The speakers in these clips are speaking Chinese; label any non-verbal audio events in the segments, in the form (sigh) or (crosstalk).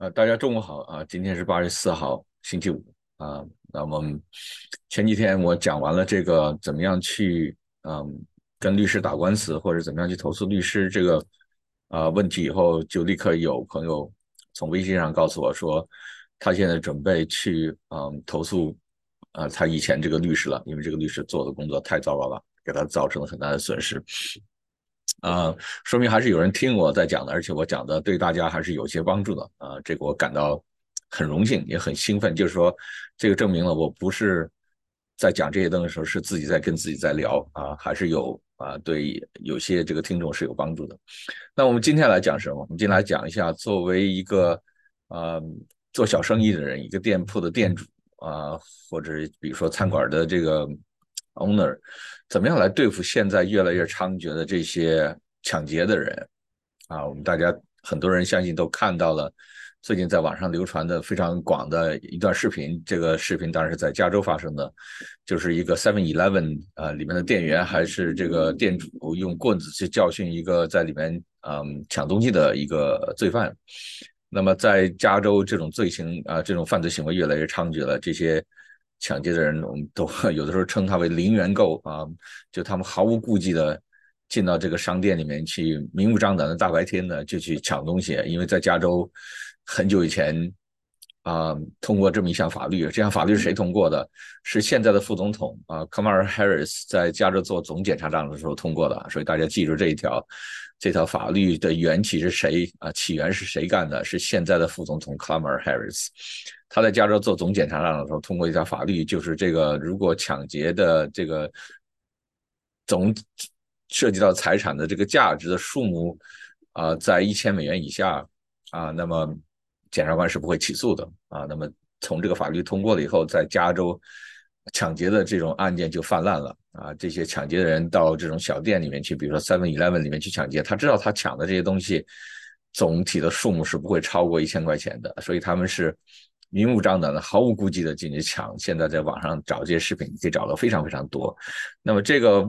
呃，大家中午好啊！今天是八月四号，星期五啊。那么前几天我讲完了这个怎么样去嗯跟律师打官司，或者怎么样去投诉律师这个啊问题以后，就立刻有朋友从微信上告诉我说，他现在准备去嗯投诉啊他以前这个律师了，因为这个律师做的工作太糟糕了，给他造成了很大的损失。啊，说明还是有人听我在讲的，而且我讲的对大家还是有些帮助的啊。这个我感到很荣幸，也很兴奋。就是说，这个证明了我不是在讲这些东西的时候是自己在跟自己在聊啊，还是有啊，对有些这个听众是有帮助的。那我们今天来讲什么？我们今天来讲一下，作为一个呃做小生意的人，一个店铺的店主啊，或者比如说餐馆的这个 owner。怎么样来对付现在越来越猖獗的这些抢劫的人啊？我们大家很多人相信都看到了，最近在网上流传的非常广的一段视频。这个视频当然是在加州发生的，就是一个 Seven Eleven 啊里面的店员还是这个店主用棍子去教训一个在里面嗯抢东西的一个罪犯。那么在加州这种罪行啊这种犯罪行为越来越猖獗了，这些。抢劫的人，我们都 (laughs) 有的时候称他为零元购啊，就他们毫无顾忌的进到这个商店里面去，明目张胆的大白天的就去抢东西。因为在加州很久以前啊，通过这么一项法律，这项法律是谁通过的？是现在的副总统啊，Kamala Harris 在加州做总检察长的时候通过的。所以大家记住这一条，这条法律的缘起是谁啊？起源是谁干的？是现在的副总统 Kamala Harris。他在加州做总检察长的时候，通过一条法律，就是这个如果抢劫的这个总涉及到财产的这个价值的数目啊，在一千美元以下啊，那么检察官是不会起诉的啊。那么从这个法律通过了以后，在加州抢劫的这种案件就泛滥了啊。这些抢劫的人到这种小店里面去，比如说 Seven Eleven 里面去抢劫，他知道他抢的这些东西总体的数目是不会超过一千块钱的，所以他们是。明目张胆的、毫无顾忌的进去抢，现在在网上找这些视频，可以找到非常非常多。那么这个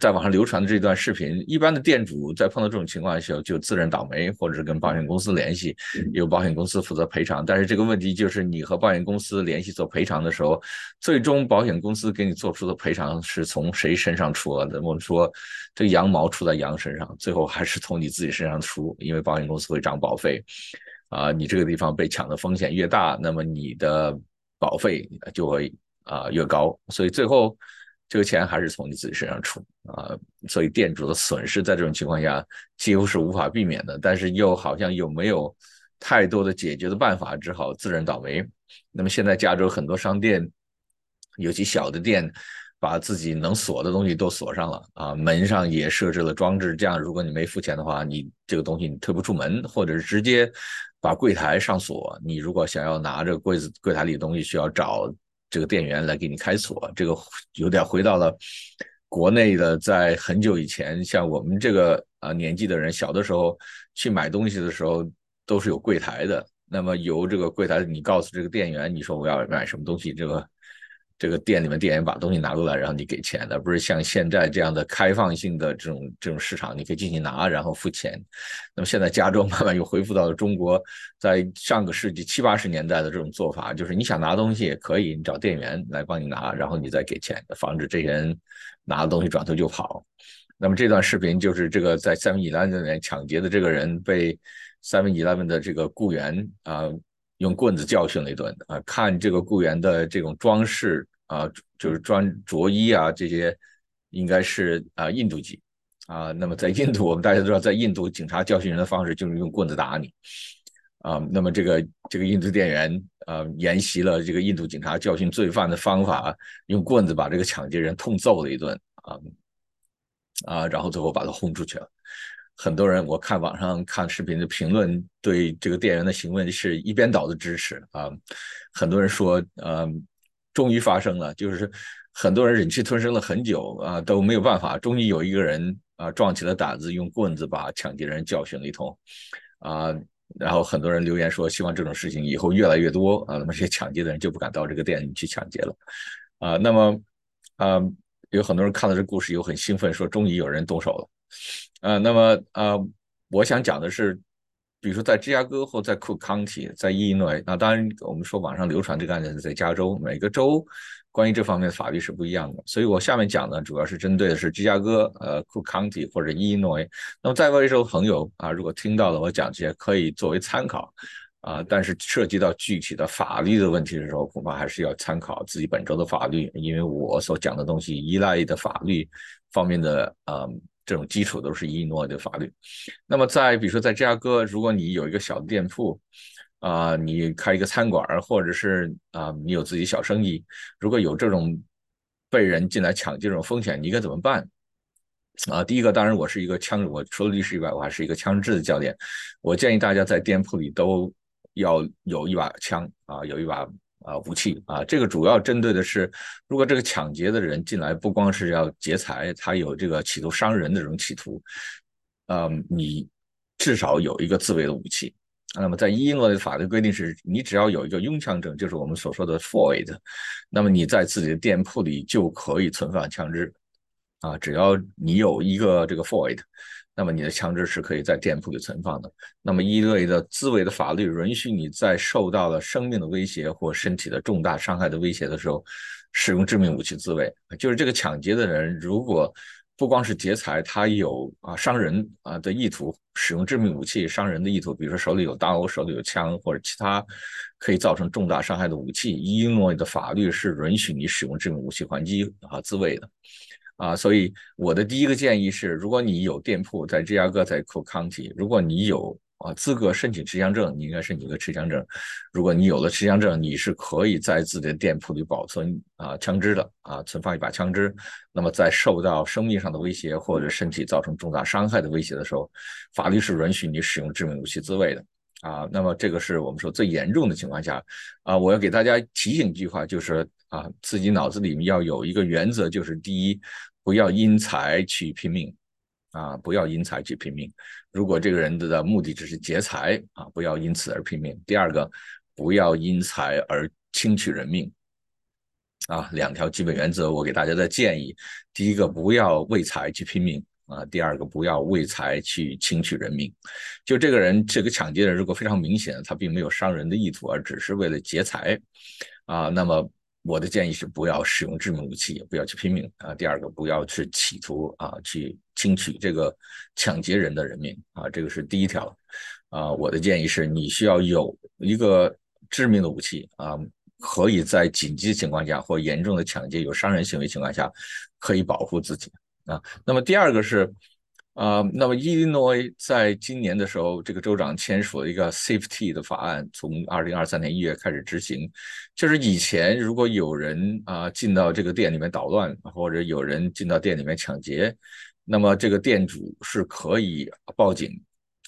在网上流传的这段视频，一般的店主在碰到这种情况的时候，就自认倒霉，或者是跟保险公司联系，由保险公司负责赔偿。但是这个问题就是，你和保险公司联系做赔偿的时候，最终保险公司给你做出的赔偿是从谁身上出的？我们说这个羊毛出在羊身上，最后还是从你自己身上出，因为保险公司会涨保费。啊，你这个地方被抢的风险越大，那么你的保费就会啊越高，所以最后这个钱还是从你自己身上出啊，所以店主的损失在这种情况下几乎是无法避免的，但是又好像又没有太多的解决的办法，只好自认倒霉。那么现在加州很多商店，尤其小的店。把自己能锁的东西都锁上了啊，门上也设置了装置，这样如果你没付钱的话，你这个东西你推不出门，或者是直接把柜台上锁。你如果想要拿着柜子柜台里的东西，需要找这个店员来给你开锁。这个有点回到了国内的，在很久以前，像我们这个啊年纪的人，小的时候去买东西的时候都是有柜台的。那么由这个柜台，你告诉这个店员，你说我要买什么东西，这个。这个店里面店员把东西拿过来，然后你给钱的，不是像现在这样的开放性的这种这种市场，你可以进去拿，然后付钱。那么现在加州慢慢又恢复到了中国在上个世纪七八十年代的这种做法，就是你想拿东西也可以，你找店员来帮你拿，然后你再给钱，防止这些人拿了东西转头就跑。那么这段视频就是这个在 Seven Eleven 里面抢劫的这个人被 Seven Eleven 的这个雇员啊。用棍子教训了一顿啊！看这个雇员的这种装饰啊，就是穿着衣啊，这些应该是啊印度籍啊。那么在印度，我们大家都知道，在印度警察教训人的方式就是用棍子打你啊。那么这个这个印度店员啊，沿袭了这个印度警察教训罪犯的方法，用棍子把这个抢劫人痛揍了一顿啊啊，然后最后把他轰出去了。很多人我看网上看视频的评论，对这个店员的行为是一边倒的支持啊。很多人说，呃，终于发生了，就是很多人忍气吞声了很久啊，都没有办法，终于有一个人啊壮起了胆子，用棍子把抢劫人教训了一通啊。然后很多人留言说，希望这种事情以后越来越多啊，那么这些抢劫的人就不敢到这个店里去抢劫了啊。那么啊，有很多人看到这故事又很兴奋，说终于有人动手了。呃，那么呃，我想讲的是，比如说在芝加哥或在 Cook County，在伊利诺，那当然我们说网上流传这个案件是在加州，每个州关于这方面的法律是不一样的。所以我下面讲的主要是针对的是芝加哥、呃 Cook County 或者伊利诺。那么在外州朋友啊，如果听到了我讲这些，可以作为参考啊。但是涉及到具体的法律的问题的时候，恐怕还是要参考自己本州的法律，因为我所讲的东西依赖的法律方面的呃。这种基础都是伊诺的法律。那么在比如说在芝加哥，如果你有一个小的店铺，啊，你开一个餐馆，或者是啊，你有自己小生意，如果有这种被人进来抢这种风险，你应该怎么办？啊，第一个当然我是一个枪，我除了律师以外，我还是一个枪支的教练。我建议大家在店铺里都要有一把枪啊，有一把。啊，武器啊，这个主要针对的是，如果这个抢劫的人进来，不光是要劫财，他有这个企图伤人的这种企图，嗯，你至少有一个自卫的武器。那么在英国的法律规定是，你只要有一个拥枪证，就是我们所说的 FOID，那么你在自己的店铺里就可以存放枪支，啊，只要你有一个这个 FOID。那么你的枪支是可以在店铺里存放的。那么一类的自卫的法律允许你在受到了生命的威胁或身体的重大伤害的威胁的时候，使用致命武器自卫。就是这个抢劫的人，如果不光是劫财，他有啊伤人啊的意图，使用致命武器伤人的意图，比如说手里有刀、手里有枪或者其他可以造成重大伤害的武器，伊诺的法律是允许你使用致命武器还击啊自卫的。啊，所以我的第一个建议是，如果你有店铺在芝加哥，在 Cook County，如果你有啊资格申请持枪证，你应该申请个持枪证。如果你有了持枪证，你是可以在自己的店铺里保存啊枪支的啊，存放一把枪支。那么在受到生命上的威胁或者身体造成重大伤害的威胁的时候，法律是允许你使用致命武器自卫的啊。那么这个是我们说最严重的情况下啊，我要给大家提醒一句话，就是。啊，自己脑子里面要有一个原则，就是第一，不要因财去拼命，啊，不要因财去拼命。如果这个人的目的只是劫财，啊，不要因此而拼命。第二个，不要因财而轻取人命，啊，两条基本原则，我给大家的建议：第一个，不要为财去拼命，啊，第二个，不要为财去轻取人命。就这个人，这个抢劫人，如果非常明显，他并没有伤人的意图，而只是为了劫财，啊，那么。我的建议是不要使用致命武器，也不要去拼命啊。第二个，不要去企图啊去轻取这个抢劫人的人命啊，这个是第一条啊。我的建议是你需要有一个致命的武器啊，可以在紧急情况下或严重的抢劫有伤人行为情况下可以保护自己啊。那么第二个是。啊，那么伊利诺在今年的时候，这个州长签署了一个 Safety 的法案，从二零二三年一月开始执行。就是以前如果有人啊进到这个店里面捣乱，或者有人进到店里面抢劫，那么这个店主是可以报警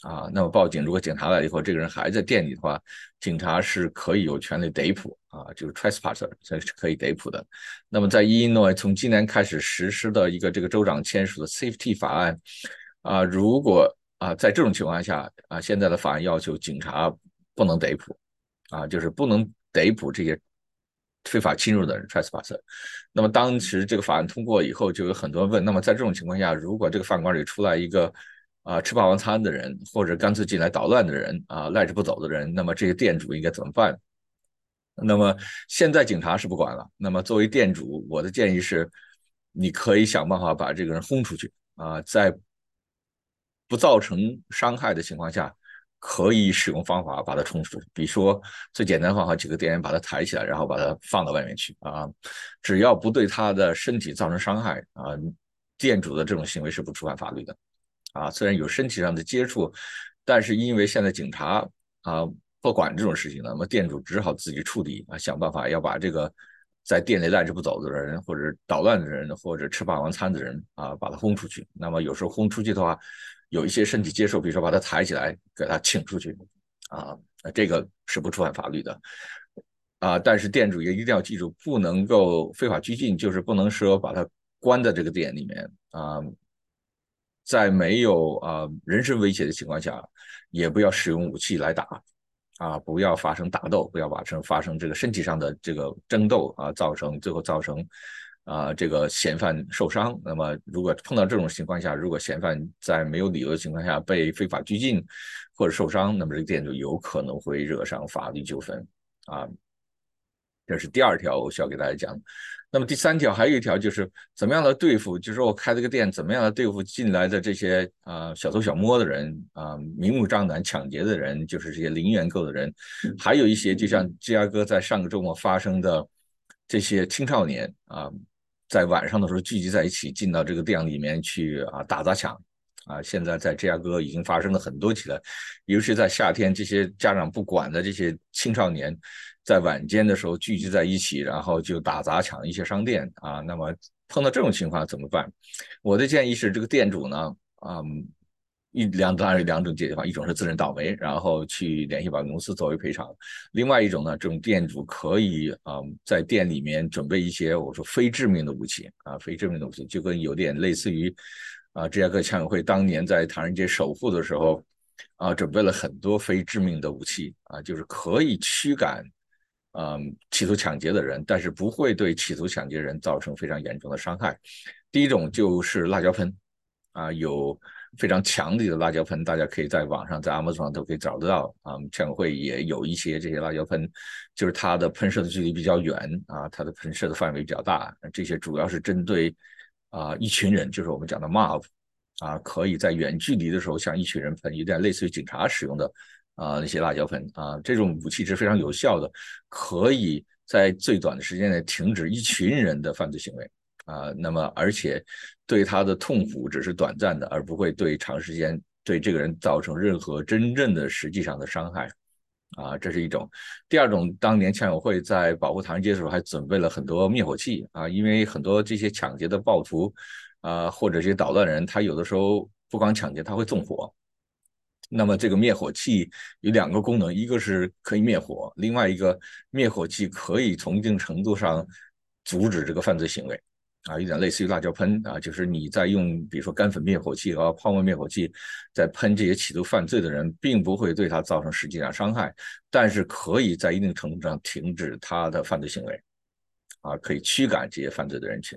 啊。那么报警，如果警察来了以后，这个人还在店里的话，警察是可以有权利逮捕啊，就是 trespasser，这是可以逮捕的。那么在伊利诺从今年开始实施的一个这个州长签署的 Safety 法案。啊，如果啊，在这种情况下啊，现在的法案要求警察不能逮捕，啊，就是不能逮捕这些非法侵入的人 （trespasser）。那么当时这个法案通过以后，就有很多问：那么在这种情况下，如果这个饭馆里出来一个啊吃霸王餐的人，或者干脆进来捣乱的人啊，赖着不走的人，那么这些店主应该怎么办？那么现在警察是不管了。那么作为店主，我的建议是，你可以想办法把这个人轰出去啊，在。不造成伤害的情况下，可以使用方法把他冲出去。比如说，最简单方法，几个店员把他抬起来，然后把他放到外面去啊。只要不对他的身体造成伤害啊，店主的这种行为是不触犯法律的啊。虽然有身体上的接触，但是因为现在警察啊不管这种事情了，那么店主只好自己处理啊，想办法要把这个在店里赖着不走的人，或者捣乱的人，或者吃霸王餐的人啊，把他轰出去。那么有时候轰出去的话，有一些身体接受，比如说把他抬起来，给他请出去，啊，这个是不触犯法律的，啊，但是店主也一定要记住，不能够非法拘禁，就是不能说把他关在这个店里面，啊，在没有啊人身威胁的情况下，也不要使用武器来打，啊，不要发生打斗，不要发生发生这个身体上的这个争斗，啊，造成最后造成啊这个嫌犯受伤。那么如果碰到这种情况下，如果嫌犯在没有理由的情况下被非法拘禁或者受伤，那么这个店主有可能会惹上法律纠纷啊。这是第二条我需要给大家讲。那么第三条还有一条就是怎么样来对付，就是说我开这个店，怎么样来对付进来的这些啊小偷小摸的人啊，明目张胆抢劫的人，就是这些零元购的人，还有一些就像芝加哥在上个周末发生的这些青少年啊，在晚上的时候聚集在一起进到这个店里面去啊打砸抢啊，现在在芝加哥已经发生了很多起了，尤其在夏天，这些家长不管的这些青少年。在晚间的时候聚集在一起，然后就打砸抢一些商店啊。那么碰到这种情况怎么办？我的建议是，这个店主呢，啊，一两当然有两种解决方，一种是自认倒霉，然后去联系保险公司作为赔偿；另外一种呢，这种店主可以啊，在店里面准备一些我说非致命的武器啊，非致命的武器就跟有点类似于啊，芝加哥枪委会当年在唐人街守护的时候啊，准备了很多非致命的武器啊，就是可以驱赶。嗯，企图抢劫的人，但是不会对企图抢劫人造成非常严重的伤害。第一种就是辣椒喷，啊，有非常强力的辣椒喷，大家可以在网上、在 Amazon 上都可以找得到。啊，枪委会也有一些这些辣椒喷，就是它的喷射的距离比较远，啊，它的喷射的范围比较大。这些主要是针对啊一群人，就是我们讲的 mob，啊，可以在远距离的时候向一群人喷，有点类似于警察使用的。啊，那些辣椒粉啊，这种武器是非常有效的，可以在最短的时间内停止一群人的犯罪行为啊。那么，而且对他的痛苦只是短暂的，而不会对长时间对这个人造成任何真正的实际上的伤害啊。这是一种。第二种，当年枪友会在保护唐人街的时候，还准备了很多灭火器啊，因为很多这些抢劫的暴徒啊，或者这些捣乱人，他有的时候不光抢劫，他会纵火。那么这个灭火器有两个功能，一个是可以灭火，另外一个灭火器可以从一定程度上阻止这个犯罪行为，啊，有点类似于辣椒喷啊，就是你在用比如说干粉灭火器和泡沫灭火器在喷这些企图犯罪的人，并不会对他造成实际上伤害，但是可以在一定程度上停止他的犯罪行为，啊，可以驱赶这些犯罪的人群。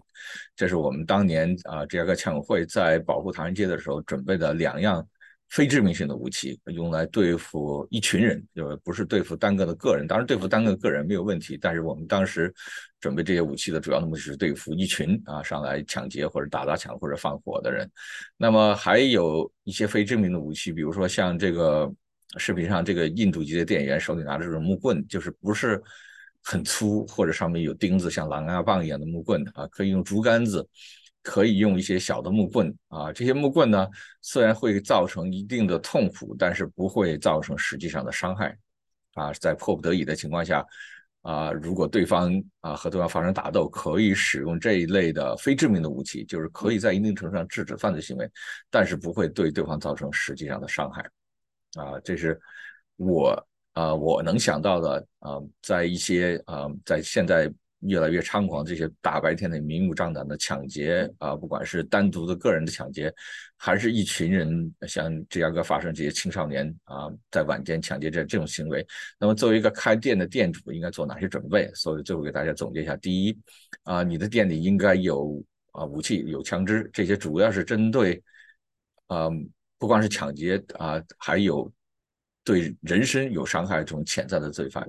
这是我们当年啊芝加哥枪委会在保护唐人街的时候准备的两样。非致命性的武器用来对付一群人，就不是对付单个的个人。当然，对付单个个人没有问题，但是我们当时准备这些武器的主要的目的是对付一群啊上来抢劫或者打砸抢或者放火的人。那么还有一些非致命的武器，比如说像这个视频上这个印度籍的店员手里拿着这种木棍，就是不是很粗或者上面有钉子像狼牙棒一样的木棍啊，可以用竹竿子。可以用一些小的木棍啊，这些木棍呢，虽然会造成一定的痛苦，但是不会造成实际上的伤害啊。在迫不得已的情况下啊，如果对方啊和对方发生打斗，可以使用这一类的非致命的武器，就是可以在一定程度上制止犯罪行为，但是不会对对方造成实际上的伤害啊。这是我啊我能想到的啊，在一些啊在现在。越来越猖狂，这些大白天的明目张胆的抢劫啊，不管是单独的个人的抢劫，还是一群人像芝加哥发生这些青少年啊，在晚间抢劫这这种行为，那么作为一个开店的店主，应该做哪些准备？所以最后给大家总结一下：第一，啊，你的店里应该有啊武器，有枪支，这些主要是针对啊，不光是抢劫啊，还有对人身有伤害这种潜在的罪犯。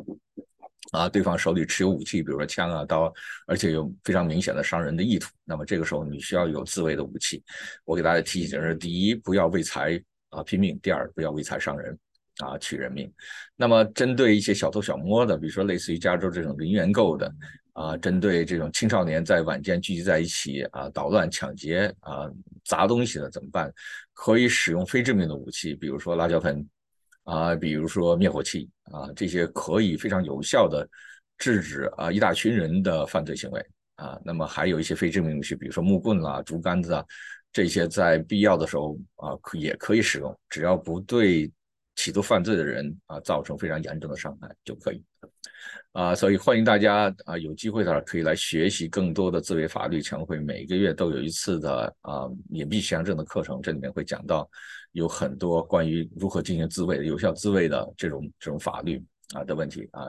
啊，对方手里持有武器，比如说枪啊、刀，而且有非常明显的伤人的意图，那么这个时候你需要有自卫的武器。我给大家提醒是：第一，不要为财啊拼命；第二，不要为财伤人啊取人命。那么针对一些小偷小摸的，比如说类似于加州这种零元购的啊，针对这种青少年在晚间聚集在一起啊捣乱抢劫啊砸东西的怎么办？可以使用非致命的武器，比如说辣椒喷。啊，比如说灭火器啊，这些可以非常有效的制止啊一大群人的犯罪行为啊。那么还有一些非致命武器，比如说木棍啦、竹竿子啊，这些在必要的时候啊可也可以使用，只要不对企图犯罪的人啊造成非常严重的伤害就可以。啊，所以欢迎大家啊有机会的话可以来学习更多的自卫法律。全会每个月都有一次的啊隐蔽强证的课程，这里面会讲到。有很多关于如何进行自卫、有效自卫的这种这种法律啊的问题啊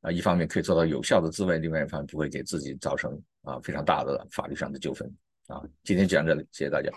啊，一方面可以做到有效的自卫，另外一方面不会给自己造成啊非常大的法律上的纠纷啊。今天讲这里，谢谢大家。